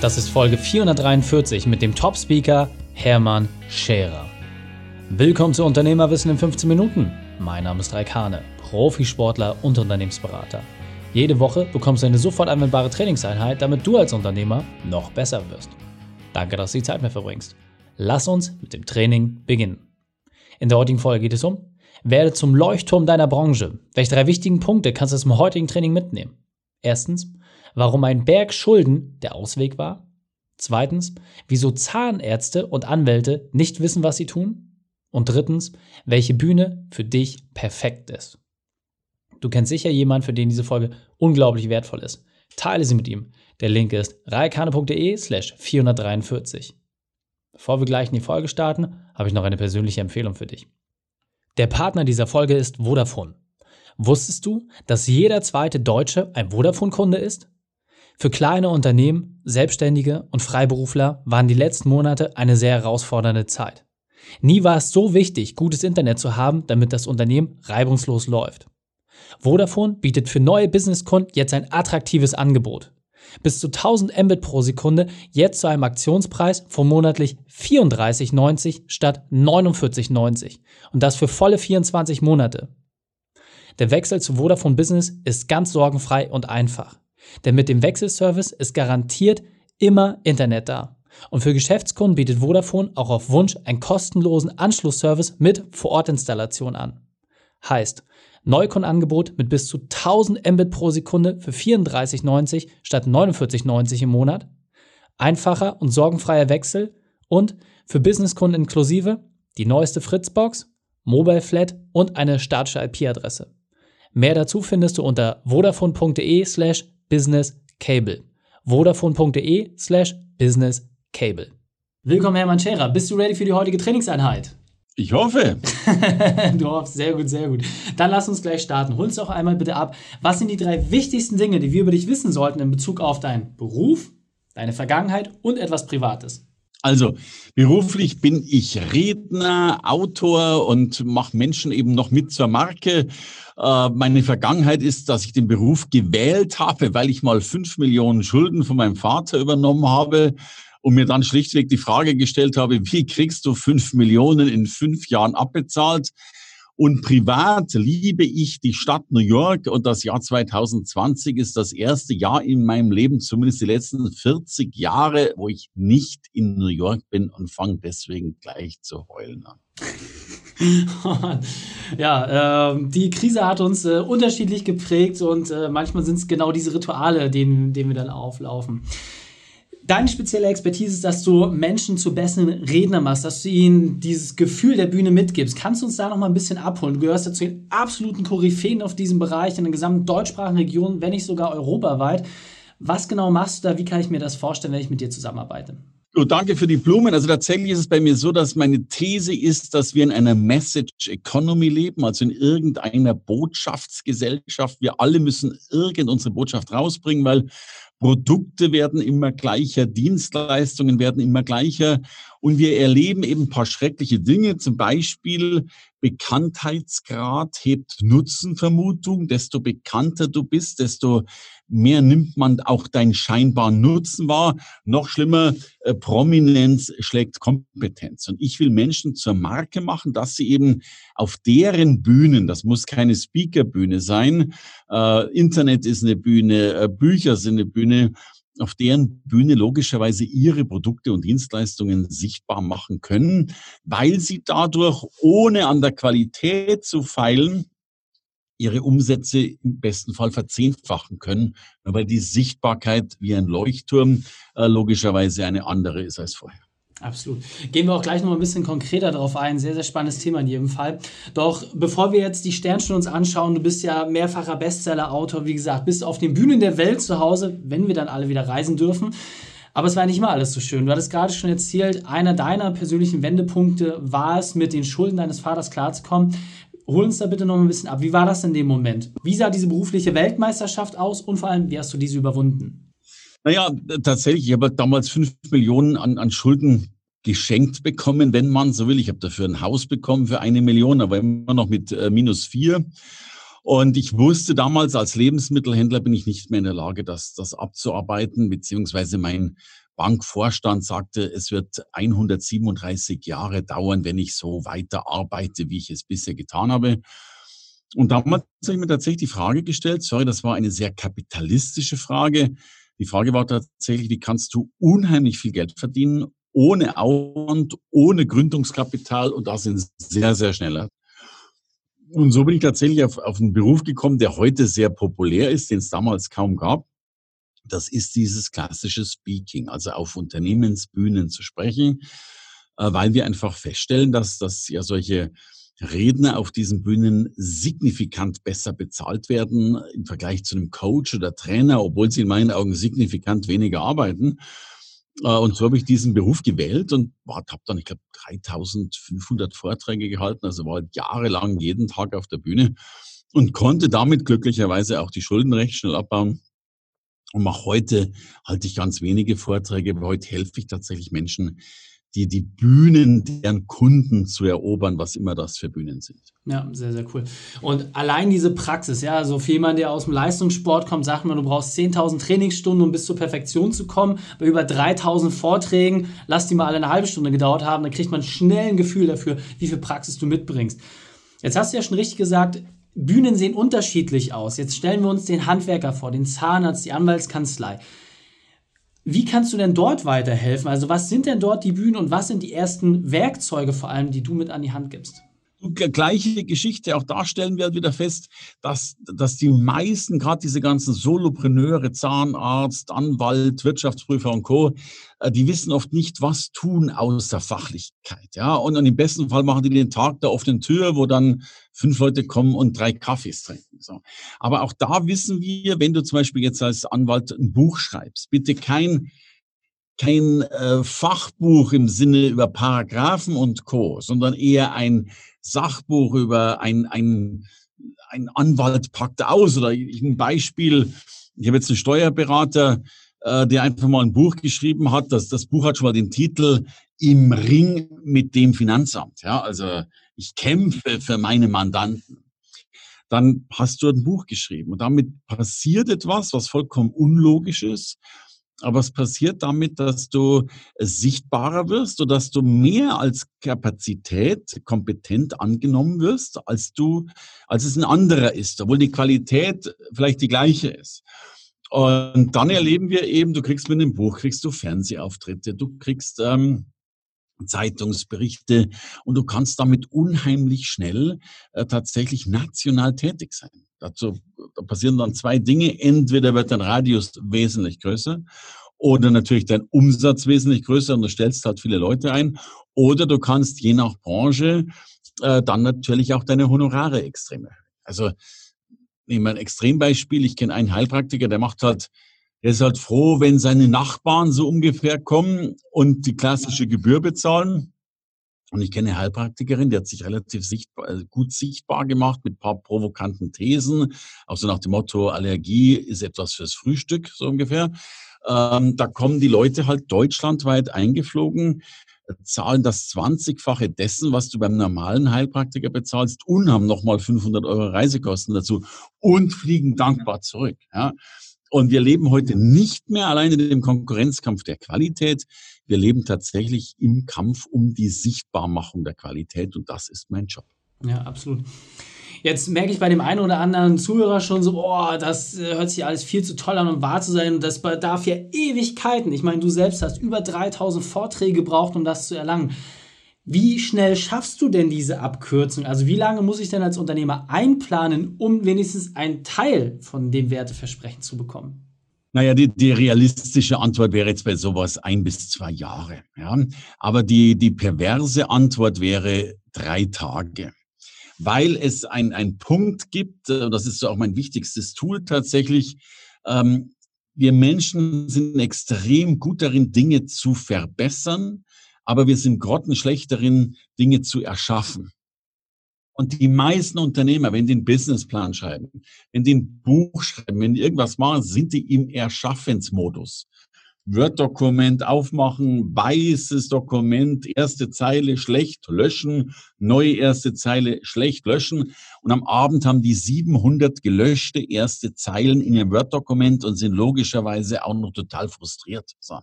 Das ist Folge 443 mit dem Top-Speaker Hermann Scherer. Willkommen zu Unternehmerwissen in 15 Minuten. Mein Name ist Raikane, Profisportler und Unternehmensberater. Jede Woche bekommst du eine sofort anwendbare Trainingseinheit, damit du als Unternehmer noch besser wirst. Danke, dass du die Zeit mir verbringst. Lass uns mit dem Training beginnen. In der heutigen Folge geht es um werde zum Leuchtturm deiner Branche. Welche drei wichtigen Punkte kannst du dem heutigen Training mitnehmen? Erstens, warum ein Berg Schulden der Ausweg war. Zweitens, wieso Zahnärzte und Anwälte nicht wissen, was sie tun. Und drittens, welche Bühne für dich perfekt ist. Du kennst sicher jemanden, für den diese Folge unglaublich wertvoll ist. Teile sie mit ihm. Der Link ist reikane.de slash 443. Bevor wir gleich in die Folge starten, habe ich noch eine persönliche Empfehlung für dich. Der Partner dieser Folge ist Vodafone. Wusstest du, dass jeder zweite Deutsche ein Vodafone-Kunde ist? Für kleine Unternehmen, Selbstständige und Freiberufler waren die letzten Monate eine sehr herausfordernde Zeit. Nie war es so wichtig, gutes Internet zu haben, damit das Unternehmen reibungslos läuft. Vodafone bietet für neue Businesskunden jetzt ein attraktives Angebot. Bis zu 1000 Mbit pro Sekunde, jetzt zu einem Aktionspreis von monatlich 34,90 statt 49,90 und das für volle 24 Monate. Der Wechsel zu Vodafone Business ist ganz sorgenfrei und einfach. Denn mit dem Wechselservice ist garantiert immer Internet da. Und für Geschäftskunden bietet Vodafone auch auf Wunsch einen kostenlosen Anschlussservice mit Vorortinstallation an. Heißt, Neukundenangebot mit bis zu 1000 Mbit pro Sekunde für 34,90 statt 49,90 im Monat, einfacher und sorgenfreier Wechsel und für Businesskunden inklusive die neueste Fritzbox, Mobile Flat und eine statische IP-Adresse. Mehr dazu findest du unter vodafone.de slash businesscable. vodafone.de slash businesscable. Willkommen, Hermann Scherer. Bist du ready für die heutige Trainingseinheit? Ich hoffe. du hoffst, sehr gut, sehr gut. Dann lass uns gleich starten. Hol uns doch einmal bitte ab. Was sind die drei wichtigsten Dinge, die wir über dich wissen sollten in Bezug auf deinen Beruf, deine Vergangenheit und etwas Privates? Also beruflich bin ich Redner, Autor und mache Menschen eben noch mit zur Marke. Äh, meine Vergangenheit ist, dass ich den Beruf gewählt habe, weil ich mal fünf Millionen Schulden von meinem Vater übernommen habe und mir dann schlichtweg die Frage gestellt habe, wie kriegst du fünf Millionen in fünf Jahren abbezahlt? Und privat liebe ich die Stadt New York und das Jahr 2020 ist das erste Jahr in meinem Leben, zumindest die letzten 40 Jahre, wo ich nicht in New York bin und fange deswegen gleich zu heulen an. ja, äh, die Krise hat uns äh, unterschiedlich geprägt und äh, manchmal sind es genau diese Rituale, denen, denen wir dann auflaufen. Deine spezielle Expertise ist, dass du Menschen zu besseren Rednern machst, dass du ihnen dieses Gefühl der Bühne mitgibst. Kannst du uns da noch mal ein bisschen abholen? Du gehörst ja zu den absoluten Koryphäen auf diesem Bereich in der gesamten deutschsprachigen Region, wenn nicht sogar europaweit. Was genau machst du da? Wie kann ich mir das vorstellen, wenn ich mit dir zusammenarbeite? Oh, danke für die Blumen. Also tatsächlich ist es bei mir so, dass meine These ist, dass wir in einer Message Economy leben, also in irgendeiner Botschaftsgesellschaft. Wir alle müssen irgend unsere Botschaft rausbringen, weil Produkte werden immer gleicher, Dienstleistungen werden immer gleicher und wir erleben eben ein paar schreckliche Dinge. Zum Beispiel Bekanntheitsgrad hebt Nutzenvermutung. Desto bekannter du bist, desto mehr nimmt man auch deinen scheinbaren Nutzen wahr. Noch schlimmer, äh, Prominenz schlägt Kompetenz. Und ich will Menschen zur Marke machen, dass sie eben auf deren Bühnen, das muss keine Speakerbühne sein, äh, Internet ist eine Bühne, äh, Bücher sind eine Bühne, auf deren Bühne logischerweise ihre Produkte und Dienstleistungen sichtbar machen können, weil sie dadurch, ohne an der Qualität zu feilen, ihre Umsätze im besten Fall verzehnfachen können, weil die Sichtbarkeit wie ein Leuchtturm äh, logischerweise eine andere ist als vorher. Absolut. Gehen wir auch gleich noch ein bisschen konkreter darauf ein. Sehr, sehr spannendes Thema in jedem Fall. Doch bevor wir jetzt die Sternstunde uns anschauen, du bist ja mehrfacher Bestseller-Autor, wie gesagt, bist auf den Bühnen der Welt zu Hause, wenn wir dann alle wieder reisen dürfen. Aber es war nicht immer alles so schön. Du hattest gerade schon erzählt, einer deiner persönlichen Wendepunkte war es, mit den Schulden deines Vaters klarzukommen. Hol uns da bitte noch ein bisschen ab. Wie war das in dem Moment? Wie sah diese berufliche Weltmeisterschaft aus und vor allem, wie hast du diese überwunden? Naja, tatsächlich, ich habe damals fünf Millionen an, an Schulden geschenkt bekommen, wenn man so will. Ich habe dafür ein Haus bekommen für eine Million, aber immer noch mit äh, minus vier. Und ich wusste damals, als Lebensmittelhändler bin ich nicht mehr in der Lage, das, das abzuarbeiten, beziehungsweise mein Bankvorstand sagte, es wird 137 Jahre dauern, wenn ich so weiter arbeite, wie ich es bisher getan habe. Und damals habe ich mir tatsächlich die Frage gestellt, sorry, das war eine sehr kapitalistische Frage. Die Frage war tatsächlich, wie kannst du unheimlich viel Geld verdienen, ohne Aufwand, ohne Gründungskapital und das in sehr, sehr schneller. Und so bin ich tatsächlich auf, auf einen Beruf gekommen, der heute sehr populär ist, den es damals kaum gab. Das ist dieses klassische Speaking, also auf Unternehmensbühnen zu sprechen, äh, weil wir einfach feststellen, dass, dass ja solche Redner auf diesen Bühnen signifikant besser bezahlt werden im Vergleich zu einem Coach oder Trainer, obwohl sie in meinen Augen signifikant weniger arbeiten. Äh, und so habe ich diesen Beruf gewählt und habe dann, ich glaube, 3500 Vorträge gehalten, also war halt jahrelang jeden Tag auf der Bühne und konnte damit glücklicherweise auch die Schulden recht schnell abbauen. Und mache heute halte ich ganz wenige Vorträge, aber heute helfe ich tatsächlich Menschen, die, die Bühnen deren Kunden zu erobern, was immer das für Bühnen sind. Ja, sehr, sehr cool. Und allein diese Praxis, ja, also für jemanden, der aus dem Leistungssport kommt, sagt man, du brauchst 10.000 Trainingsstunden, um bis zur Perfektion zu kommen. Bei über 3.000 Vorträgen, lass die mal alle eine halbe Stunde gedauert haben, dann kriegt man schnell ein Gefühl dafür, wie viel Praxis du mitbringst. Jetzt hast du ja schon richtig gesagt, Bühnen sehen unterschiedlich aus. Jetzt stellen wir uns den Handwerker vor, den Zahnarzt, die Anwaltskanzlei. Wie kannst du denn dort weiterhelfen? Also was sind denn dort die Bühnen und was sind die ersten Werkzeuge vor allem, die du mit an die Hand gibst? gleiche Geschichte. Auch da stellen wir halt wieder fest, dass, dass die meisten, gerade diese ganzen Solopreneure, Zahnarzt, Anwalt, Wirtschaftsprüfer und Co., äh, die wissen oft nicht, was tun außer Fachlichkeit. Ja, und im besten Fall machen die den Tag der offenen Tür, wo dann fünf Leute kommen und drei Kaffees trinken. So. Aber auch da wissen wir, wenn du zum Beispiel jetzt als Anwalt ein Buch schreibst, bitte kein kein äh, Fachbuch im Sinne über Paragraphen und Co., sondern eher ein Sachbuch über ein, ein, ein Anwalt packt aus oder ein Beispiel. Ich habe jetzt einen Steuerberater, äh, der einfach mal ein Buch geschrieben hat. Das, das Buch hat schon mal den Titel Im Ring mit dem Finanzamt. Ja, also ich kämpfe für meine Mandanten. Dann hast du ein Buch geschrieben und damit passiert etwas, was vollkommen unlogisch ist aber es passiert damit, dass du sichtbarer wirst oder dass du mehr als Kapazität kompetent angenommen wirst, als du, als es ein anderer ist, obwohl die Qualität vielleicht die gleiche ist. Und dann erleben wir eben, du kriegst mit dem Buch, kriegst du Fernsehauftritte, du kriegst ähm, Zeitungsberichte und du kannst damit unheimlich schnell äh, tatsächlich national tätig sein. Dazu da passieren dann zwei Dinge. Entweder wird dein Radius wesentlich größer oder natürlich dein Umsatz wesentlich größer und du stellst halt viele Leute ein. Oder du kannst je nach Branche äh, dann natürlich auch deine Honorare extrem erhöhen. Also nehmen wir ein Extrembeispiel. Ich kenne einen Heilpraktiker, der macht halt, der ist halt froh, wenn seine Nachbarn so ungefähr kommen und die klassische Gebühr bezahlen. Und ich kenne eine Heilpraktikerin, die hat sich relativ sichtbar, äh, gut sichtbar gemacht mit paar provokanten Thesen, auch so nach dem Motto, Allergie ist etwas fürs Frühstück, so ungefähr. Ähm, da kommen die Leute halt deutschlandweit eingeflogen, zahlen das 20-fache dessen, was du beim normalen Heilpraktiker bezahlst und haben nochmal 500 Euro Reisekosten dazu und fliegen dankbar zurück. Ja. Und wir leben heute nicht mehr allein in dem Konkurrenzkampf der Qualität. Wir leben tatsächlich im Kampf um die Sichtbarmachung der Qualität und das ist mein Job. Ja, absolut. Jetzt merke ich bei dem einen oder anderen Zuhörer schon so, oh, das äh, hört sich alles viel zu toll an, um wahr zu sein. Und das bedarf ja Ewigkeiten. Ich meine, du selbst hast über 3000 Vorträge gebraucht, um das zu erlangen. Wie schnell schaffst du denn diese Abkürzung? Also wie lange muss ich denn als Unternehmer einplanen, um wenigstens einen Teil von dem Werteversprechen zu bekommen? Naja, die, die realistische Antwort wäre jetzt bei sowas ein bis zwei Jahre. Ja? Aber die, die perverse Antwort wäre drei Tage. Weil es ein Punkt gibt, äh, das ist so auch mein wichtigstes Tool tatsächlich, ähm, wir Menschen sind extrem gut darin, Dinge zu verbessern, aber wir sind grottenschlecht darin, Dinge zu erschaffen. Und die meisten Unternehmer, wenn die einen Businessplan schreiben, wenn die ein Buch schreiben, wenn die irgendwas machen, sind die im Erschaffensmodus. Word-Dokument aufmachen, weißes Dokument, erste Zeile schlecht löschen, neue erste Zeile schlecht löschen. Und am Abend haben die 700 gelöschte erste Zeilen in ihrem Word-Dokument und sind logischerweise auch noch total frustriert. So.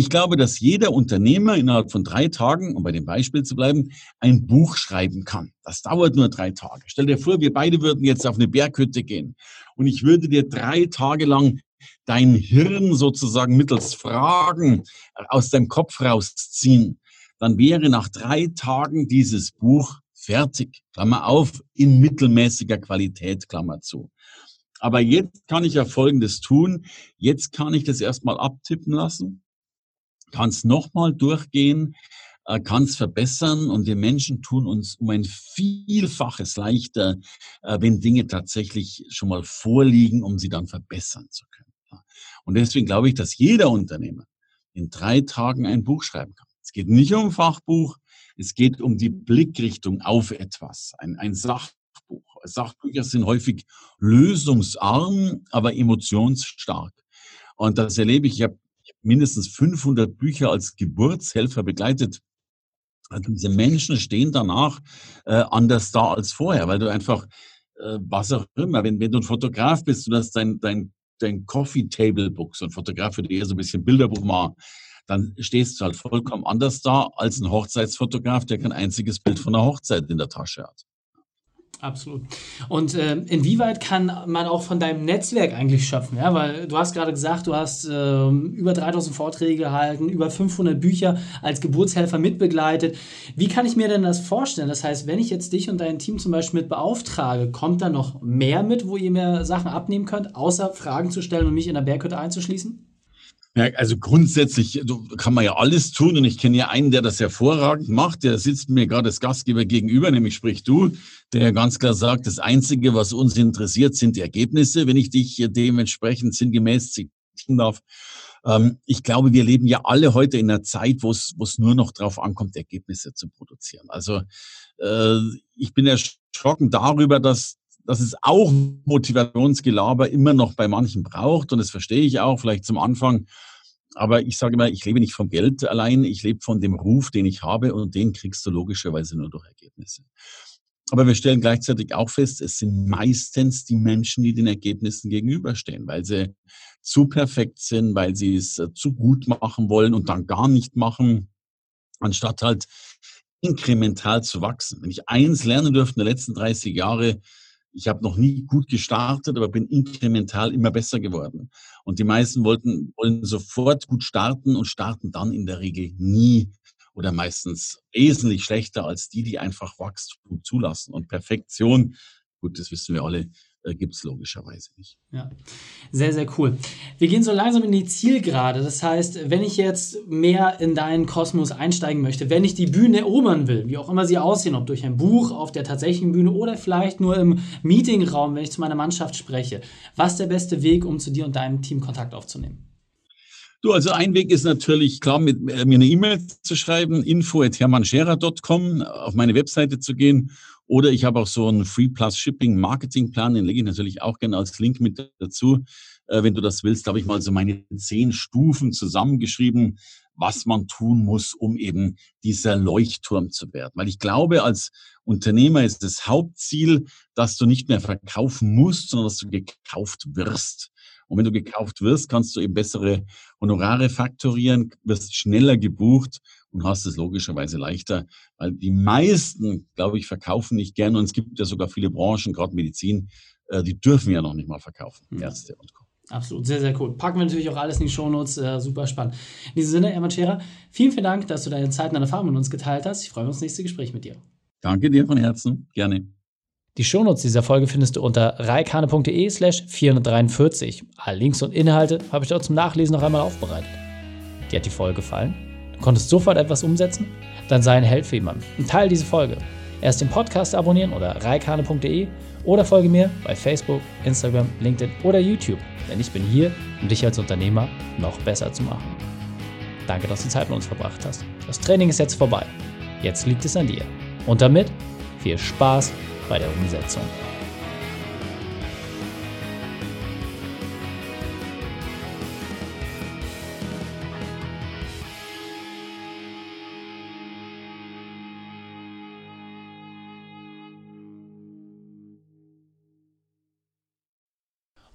Ich glaube, dass jeder Unternehmer innerhalb von drei Tagen, um bei dem Beispiel zu bleiben, ein Buch schreiben kann. Das dauert nur drei Tage. Stell dir vor, wir beide würden jetzt auf eine Berghütte gehen und ich würde dir drei Tage lang dein Hirn sozusagen mittels Fragen aus deinem Kopf rausziehen. Dann wäre nach drei Tagen dieses Buch fertig. Klammer auf, in mittelmäßiger Qualität, Klammer zu. Aber jetzt kann ich ja Folgendes tun. Jetzt kann ich das erstmal abtippen lassen kann es nochmal durchgehen, äh, kann es verbessern und wir Menschen tun uns um ein Vielfaches leichter, äh, wenn Dinge tatsächlich schon mal vorliegen, um sie dann verbessern zu können. Und deswegen glaube ich, dass jeder Unternehmer in drei Tagen ein Buch schreiben kann. Es geht nicht um Fachbuch, es geht um die Blickrichtung auf etwas, ein, ein Sachbuch. Sachbücher sind häufig lösungsarm, aber emotionsstark. Und das erlebe ich. Ich habe mindestens 500 Bücher als Geburtshelfer begleitet. Also diese Menschen stehen danach äh, anders da als vorher, weil du einfach, äh, was auch immer, wenn, wenn du ein Fotograf bist, du hast dein, dein, dein Coffee Table Book, so ein Fotograf würde eher so ein bisschen Bilderbuch machen, dann stehst du halt vollkommen anders da als ein Hochzeitsfotograf, der kein einziges Bild von einer Hochzeit in der Tasche hat. Absolut. Und äh, inwieweit kann man auch von deinem Netzwerk eigentlich schöpfen? Ja, weil du hast gerade gesagt, du hast äh, über 3000 Vorträge gehalten, über 500 Bücher als Geburtshelfer mitbegleitet. Wie kann ich mir denn das vorstellen? Das heißt, wenn ich jetzt dich und dein Team zum Beispiel mit beauftrage, kommt da noch mehr mit, wo ihr mir Sachen abnehmen könnt, außer Fragen zu stellen und mich in der Berghütte einzuschließen? Ja, also grundsätzlich kann man ja alles tun und ich kenne ja einen, der das hervorragend macht. Der sitzt mir gerade als Gastgeber gegenüber, nämlich sprich du, der ganz klar sagt, das Einzige, was uns interessiert, sind die Ergebnisse. Wenn ich dich dementsprechend sinngemäß zitieren darf. Ähm, ich glaube, wir leben ja alle heute in einer Zeit, wo es, wo es nur noch darauf ankommt, Ergebnisse zu produzieren. Also äh, ich bin erschrocken darüber, dass dass es auch Motivationsgelaber immer noch bei manchen braucht. Und das verstehe ich auch, vielleicht zum Anfang. Aber ich sage immer, ich lebe nicht vom Geld allein, ich lebe von dem Ruf, den ich habe und den kriegst du logischerweise nur durch Ergebnisse. Aber wir stellen gleichzeitig auch fest, es sind meistens die Menschen, die den Ergebnissen gegenüberstehen, weil sie zu perfekt sind, weil sie es äh, zu gut machen wollen und dann gar nicht machen, anstatt halt inkremental zu wachsen. Wenn ich eins lernen dürfte in den letzten 30 Jahren, ich habe noch nie gut gestartet, aber bin inkremental immer besser geworden. Und die meisten wollten, wollen sofort gut starten und starten dann in der Regel nie oder meistens wesentlich schlechter als die, die einfach Wachstum zulassen. Und Perfektion, gut, das wissen wir alle, äh, gibt es logischerweise nicht. Ja, sehr, sehr cool. Wir gehen so langsam in die Zielgerade. Das heißt, wenn ich jetzt mehr in deinen Kosmos einsteigen möchte, wenn ich die Bühne erobern will, wie auch immer sie aussehen, ob durch ein Buch auf der tatsächlichen Bühne oder vielleicht nur im Meetingraum, wenn ich zu meiner Mannschaft spreche, was ist der beste Weg, um zu dir und deinem Team Kontakt aufzunehmen? Du, also ein Weg ist natürlich klar, mit äh, mir eine E-Mail zu schreiben, info.hermannscherer.com, auf meine Webseite zu gehen oder ich habe auch so einen Free Plus Shipping Marketing Plan, den lege ich natürlich auch gerne als Link mit dazu. Äh, wenn du das willst, habe ich mal so meine zehn Stufen zusammengeschrieben, was man tun muss, um eben dieser Leuchtturm zu werden. Weil ich glaube, als Unternehmer ist das Hauptziel, dass du nicht mehr verkaufen musst, sondern dass du gekauft wirst. Und wenn du gekauft wirst, kannst du eben bessere Honorare faktorieren, wirst schneller gebucht und hast es logischerweise leichter, weil die meisten, glaube ich, verkaufen nicht gern und es gibt ja sogar viele Branchen, gerade Medizin, äh, die dürfen ja noch nicht mal verkaufen, mhm. Ärzte und Co. Absolut, sehr, sehr cool. Packen wir natürlich auch alles in die Shownotes, äh, super spannend. In diesem Sinne, Hermann Scherer, vielen, vielen Dank, dass du deine Zeit und deine Erfahrungen mit uns geteilt hast. Ich freue mich auf das nächste Gespräch mit dir. Danke dir von Herzen, gerne. Die Shownotes dieser Folge findest du unter reikane.de slash 443. Alle Links und Inhalte habe ich dort zum Nachlesen noch einmal aufbereitet. Dir hat die Folge gefallen? Du konntest sofort etwas umsetzen? Dann sei ein Held für jemanden und teile diese Folge. Erst den Podcast abonnieren oder reikane.de oder folge mir bei Facebook, Instagram, LinkedIn oder YouTube, denn ich bin hier, um dich als Unternehmer noch besser zu machen. Danke, dass du Zeit mit uns verbracht hast. Das Training ist jetzt vorbei. Jetzt liegt es an dir. Und damit viel Spaß bei der Umsetzung.